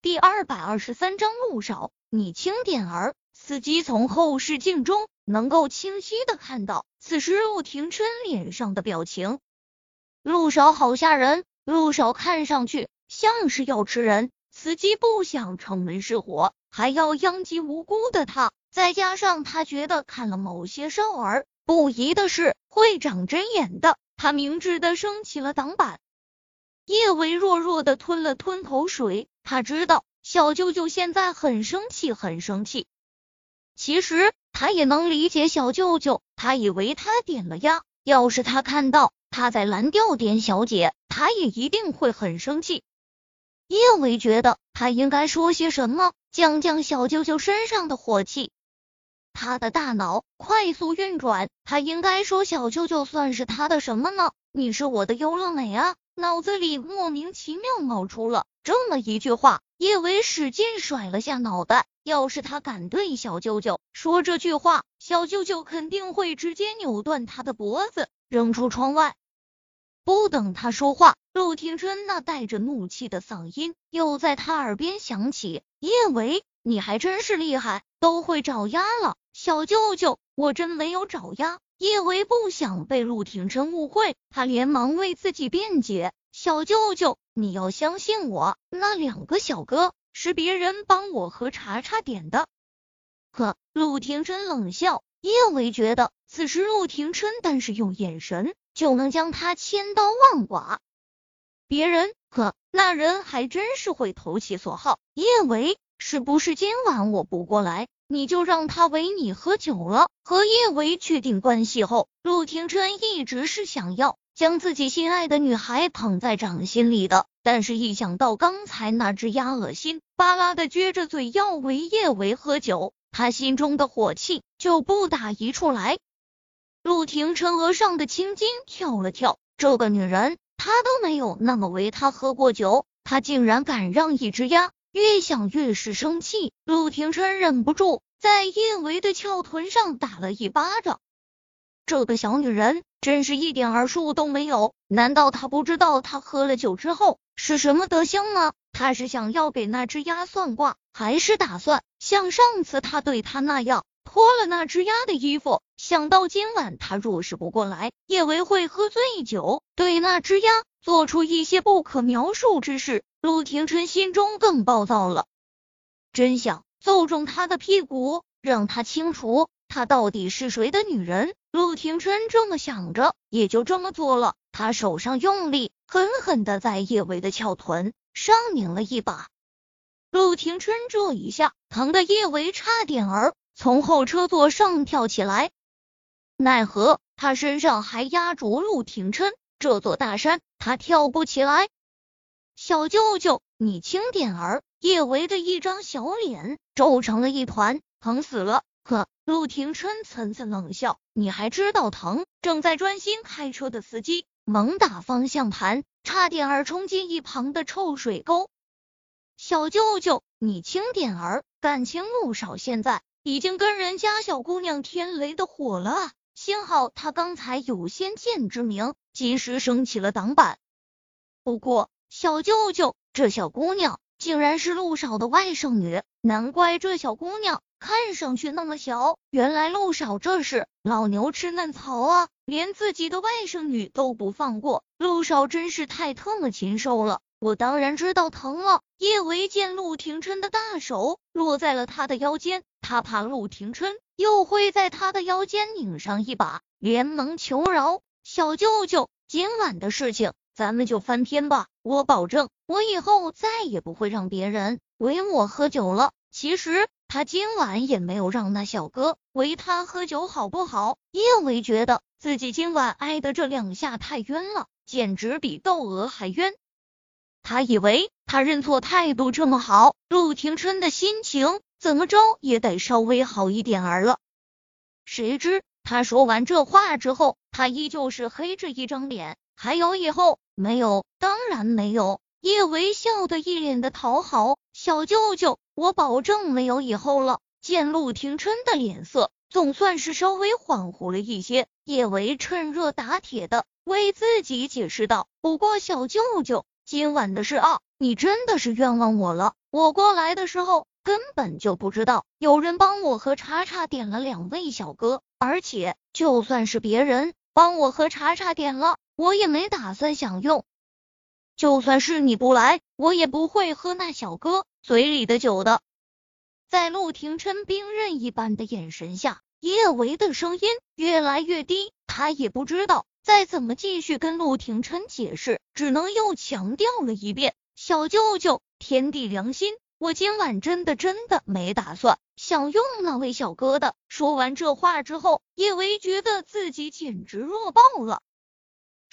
第二百二十三章陆少，你轻点儿。司机从后视镜中能够清晰的看到，此时陆廷琛脸上的表情。陆少好吓人，陆少看上去像是要吃人。司机不想城门失火，还要殃及无辜的他。再加上他觉得看了某些少儿不宜的事会长针眼的，他明智的升起了挡板。叶维弱弱的吞了吞口水，他知道小舅舅现在很生气，很生气。其实他也能理解小舅舅，他以为他点了呀，要是他看到他在蓝调点小姐，他也一定会很生气。叶维觉得他应该说些什么，降降小舅舅身上的火气。他的大脑快速运转，他应该说小舅舅算是他的什么呢？你是我的优乐美啊！脑子里莫名其妙冒出了这么一句话。叶维使劲甩了下脑袋，要是他敢对小舅舅说这句话，小舅舅肯定会直接扭断他的脖子，扔出窗外。不等他说话，陆廷琛那带着怒气的嗓音又在他耳边响起：“叶维，你还真是厉害，都会找鸭了。”小舅舅，我真没有找鸭。叶维不想被陆廷琛误会，他连忙为自己辩解。小舅舅，你要相信我，那两个小哥是别人帮我和茶茶点的。呵，陆廷琛冷笑。叶维觉得此时陆廷琛但是用眼神就能将他千刀万剐。别人，呵，那人还真是会投其所好。叶维，是不是今晚我不过来，你就让他为你喝酒了？和叶维确定关系后，陆廷琛一直是想要。将自己心爱的女孩捧在掌心里的，但是一想到刚才那只鸭恶心巴拉的撅着嘴要为叶维喝酒，他心中的火气就不打一处来。陆廷琛额上的青筋跳了跳，这个女人他都没有那么为她喝过酒，他竟然敢让一只鸭！越想越是生气，陆廷琛忍不住在叶维的翘臀上打了一巴掌。这个小女人真是一点儿数都没有，难道他不知道他喝了酒之后是什么德行吗？他是想要给那只鸭算卦，还是打算像上次他对他那样脱了那只鸭的衣服？想到今晚他若是不过来，叶维会喝醉酒，对那只鸭做出一些不可描述之事，陆廷琛心中更暴躁了，真想揍中他的屁股，让他清楚。她到底是谁的女人？陆廷琛这么想着，也就这么做了。他手上用力，狠狠的在叶维的翘臀上拧了一把。陆廷琛这一下，疼的叶维差点儿从后车座上跳起来。奈何他身上还压着陆廷琛这座大山，他跳不起来。小舅舅，你轻点儿！叶维的一张小脸皱成了一团，疼死了。呵，陆廷琛层层冷笑：“你还知道疼？”正在专心开车的司机猛打方向盘，差点儿冲进一旁的臭水沟。小舅舅，你轻点儿！感情陆少现在已经跟人家小姑娘天雷的火了！幸好他刚才有先见之明，及时升起了挡板。不过，小舅舅，这小姑娘竟然是陆少的外甥女，难怪这小姑娘。看上去那么小，原来陆少这是老牛吃嫩草啊，连自己的外甥女都不放过。陆少真是太特么禽兽了，我当然知道疼了。叶维见陆廷琛的大手落在了他的腰间，他怕陆廷琛又会在他的腰间拧上一把，连忙求饶：“小舅舅，今晚的事情咱们就翻篇吧，我保证，我以后再也不会让别人为我喝酒了。”其实。他今晚也没有让那小哥为他喝酒，好不好？叶维觉得自己今晚挨的这两下太冤了，简直比窦娥还冤。他以为他认错态度这么好，陆廷琛的心情怎么着也得稍微好一点儿了。谁知他说完这话之后，他依旧是黑着一张脸。还有以后没有？当然没有。叶维笑得一脸的讨好，小舅舅。我保证没有以后了。见陆廷琛的脸色总算是稍微缓和了一些，叶维趁热打铁的为自己解释道：“不过小舅舅，今晚的事啊，你真的是冤枉我了。我过来的时候根本就不知道有人帮我和查查点了两位小哥，而且就算是别人帮我和查查点了，我也没打算享用。就算是你不来，我也不会喝那小哥嘴里的酒的。在陆廷琛冰刃一般的眼神下，叶维的声音越来越低，他也不知道再怎么继续跟陆廷琛解释，只能又强调了一遍：“小舅舅，天地良心，我今晚真的真的没打算享用那位小哥的。”说完这话之后，叶维觉得自己简直弱爆了。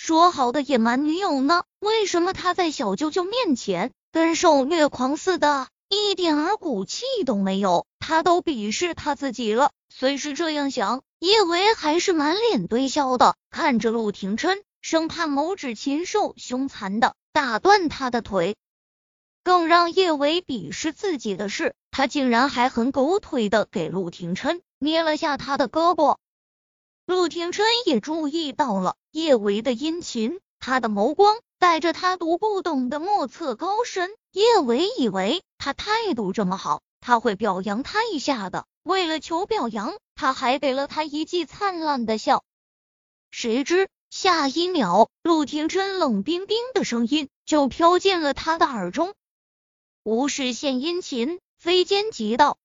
说好的野蛮女友呢？为什么她在小舅舅面前跟受虐狂似的，一点儿骨气都没有？他都鄙视他自己了。虽是这样想，叶维还是满脸堆笑的，看着陆廷琛，生怕某指禽兽凶残的打断他的腿。更让叶维鄙视自己的是，他竟然还很狗腿的给陆廷琛捏了下他的胳膊。陆廷琛也注意到了叶维的殷勤，他的眸光带着他读不懂的莫测高深。叶维以为他态度这么好，他会表扬他一下的。为了求表扬，他还给了他一记灿烂的笑。谁知下一秒，陆廷琛冷冰冰的声音就飘进了他的耳中：“无事献殷勤，非奸即盗。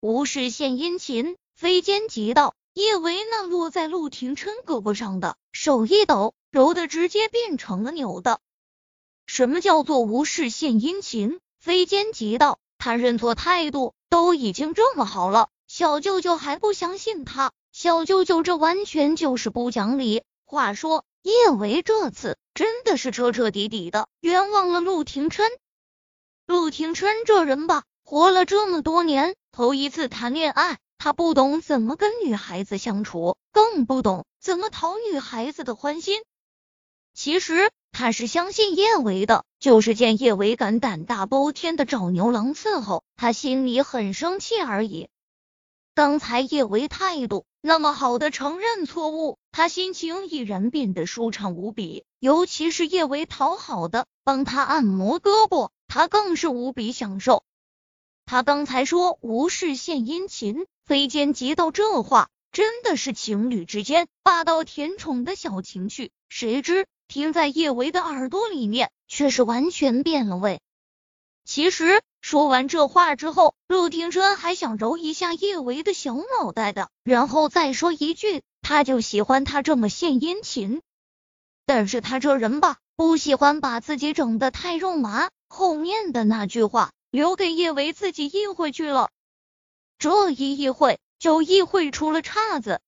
无事献殷勤，非奸即盗。”叶维那落在陆廷琛胳膊上的手一抖，揉的直接变成了扭的。什么叫做无事献殷勤，非奸即盗？他认错态度都已经这么好了，小舅舅还不相信他？小舅舅这完全就是不讲理。话说叶维这次真的是彻彻底底的冤枉了陆廷琛。陆廷琛这人吧，活了这么多年，头一次谈恋爱。他不懂怎么跟女孩子相处，更不懂怎么讨女孩子的欢心。其实他是相信叶维的，就是见叶维敢胆大包天的找牛郎伺候，他心里很生气而已。刚才叶维态度那么好的承认错误，他心情已然变得舒畅无比。尤其是叶维讨好的帮他按摩胳膊，他更是无比享受。他刚才说无事献殷勤。非奸即盗这话真的是情侣之间霸道甜宠的小情趣，谁知听在叶维的耳朵里面却是完全变了味。其实说完这话之后，陆廷琛还想揉一下叶维的小脑袋的，然后再说一句，他就喜欢他这么献殷勤。但是他这人吧，不喜欢把自己整的太肉麻，后面的那句话留给叶维自己意会去了。这一议会就议会出了岔子，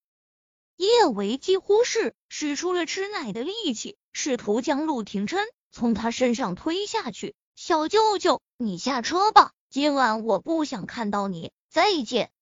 叶维几乎是使出了吃奶的力气，试图将陆廷琛从他身上推下去。小舅舅，你下车吧，今晚我不想看到你。再见。